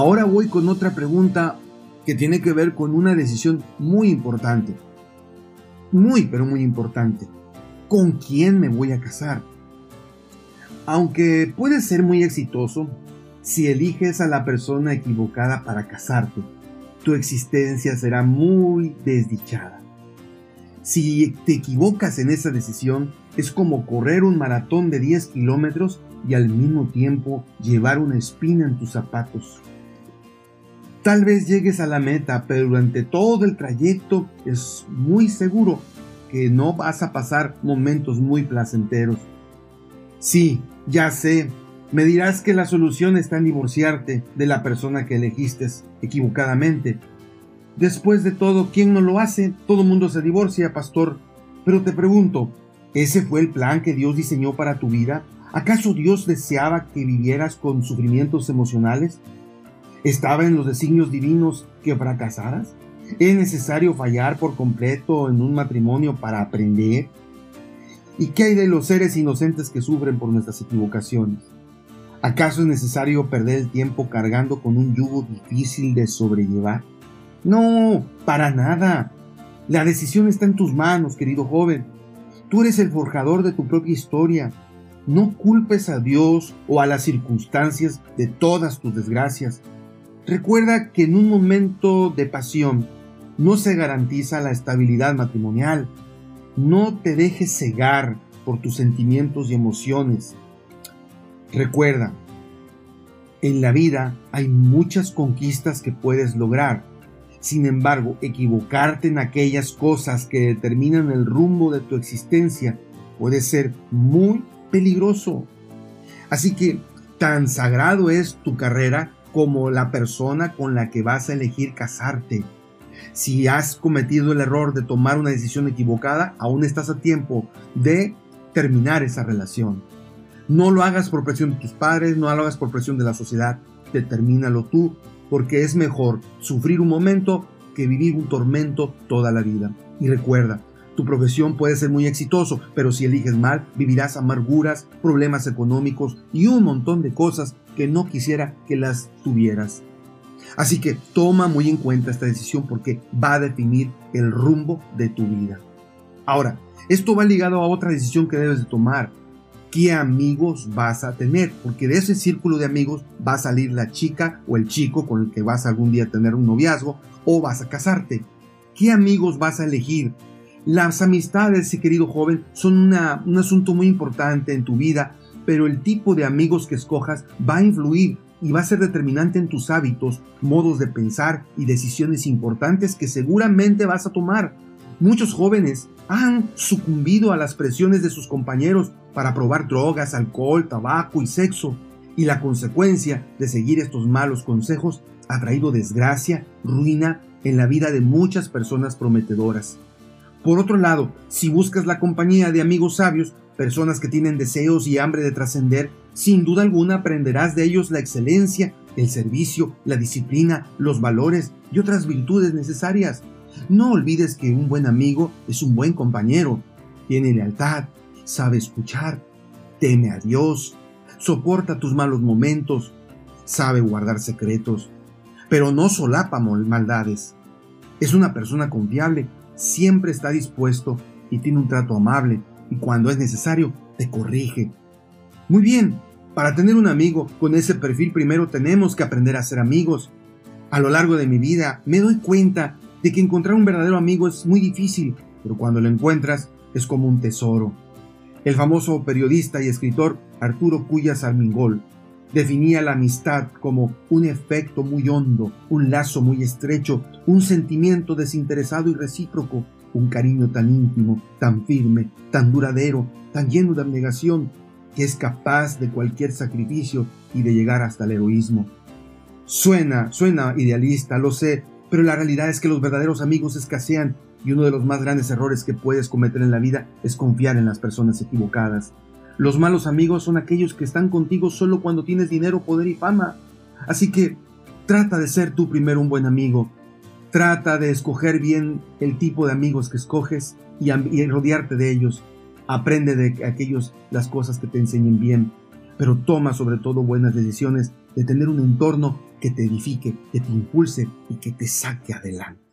Ahora voy con otra pregunta que tiene que ver con una decisión muy importante. Muy, pero muy importante. ¿Con quién me voy a casar? Aunque puede ser muy exitoso si eliges a la persona equivocada para casarte, tu existencia será muy desdichada. Si te equivocas en esa decisión, es como correr un maratón de 10 kilómetros y al mismo tiempo llevar una espina en tus zapatos. Tal vez llegues a la meta, pero durante todo el trayecto es muy seguro que no vas a pasar momentos muy placenteros. Sí, ya sé, me dirás que la solución está en divorciarte de la persona que elegiste equivocadamente. Después de todo, ¿quién no lo hace? Todo mundo se divorcia, pastor. Pero te pregunto, ¿ese fue el plan que Dios diseñó para tu vida? ¿Acaso Dios deseaba que vivieras con sufrimientos emocionales? ¿Estaba en los designios divinos que fracasaras? ¿Es necesario fallar por completo en un matrimonio para aprender? ¿Y qué hay de los seres inocentes que sufren por nuestras equivocaciones? ¿Acaso es necesario perder el tiempo cargando con un yugo difícil de sobrellevar? No, para nada. La decisión está en tus manos, querido joven. Tú eres el forjador de tu propia historia. No culpes a Dios o a las circunstancias de todas tus desgracias. Recuerda que en un momento de pasión no se garantiza la estabilidad matrimonial. No te dejes cegar por tus sentimientos y emociones. Recuerda, en la vida hay muchas conquistas que puedes lograr. Sin embargo, equivocarte en aquellas cosas que determinan el rumbo de tu existencia puede ser muy peligroso. Así que tan sagrado es tu carrera como la persona con la que vas a elegir casarte. Si has cometido el error de tomar una decisión equivocada, aún estás a tiempo de terminar esa relación. No lo hagas por presión de tus padres, no lo hagas por presión de la sociedad, determínalo tú, porque es mejor sufrir un momento que vivir un tormento toda la vida. Y recuerda, tu profesión puede ser muy exitoso, pero si eliges mal, vivirás amarguras, problemas económicos y un montón de cosas que no quisiera que las tuvieras. Así que toma muy en cuenta esta decisión porque va a definir el rumbo de tu vida. Ahora, esto va ligado a otra decisión que debes de tomar. ¿Qué amigos vas a tener? Porque de ese círculo de amigos va a salir la chica o el chico con el que vas algún día a tener un noviazgo o vas a casarte. ¿Qué amigos vas a elegir? Las amistades, querido joven, son un asunto muy importante en tu vida, pero el tipo de amigos que escojas va a influir y va a ser determinante en tus hábitos, modos de pensar y decisiones importantes que seguramente vas a tomar. Muchos jóvenes han sucumbido a las presiones de sus compañeros para probar drogas, alcohol, tabaco y sexo, y la consecuencia de seguir estos malos consejos ha traído desgracia, ruina en la vida de muchas personas prometedoras. Por otro lado, si buscas la compañía de amigos sabios, personas que tienen deseos y hambre de trascender, sin duda alguna aprenderás de ellos la excelencia, el servicio, la disciplina, los valores y otras virtudes necesarias. No olvides que un buen amigo es un buen compañero, tiene lealtad, sabe escuchar, teme a Dios, soporta tus malos momentos, sabe guardar secretos, pero no solapa maldades. Es una persona confiable siempre está dispuesto y tiene un trato amable y cuando es necesario te corrige. Muy bien, para tener un amigo con ese perfil primero tenemos que aprender a ser amigos. A lo largo de mi vida me doy cuenta de que encontrar un verdadero amigo es muy difícil, pero cuando lo encuentras es como un tesoro. El famoso periodista y escritor Arturo Cuyas Armingol definía la amistad como un efecto muy hondo, un lazo muy estrecho, un sentimiento desinteresado y recíproco, un cariño tan íntimo, tan firme, tan duradero, tan lleno de abnegación, que es capaz de cualquier sacrificio y de llegar hasta el heroísmo. Suena, suena idealista, lo sé, pero la realidad es que los verdaderos amigos escasean y uno de los más grandes errores que puedes cometer en la vida es confiar en las personas equivocadas. Los malos amigos son aquellos que están contigo solo cuando tienes dinero, poder y fama. Así que trata de ser tú primero un buen amigo. Trata de escoger bien el tipo de amigos que escoges y, rodearte de ellos. Aprende de aquellos las cosas que te enseñen bien. pero toma sobre todo buenas decisiones de tener un entorno que te edifique, que te impulse y que te saque adelante.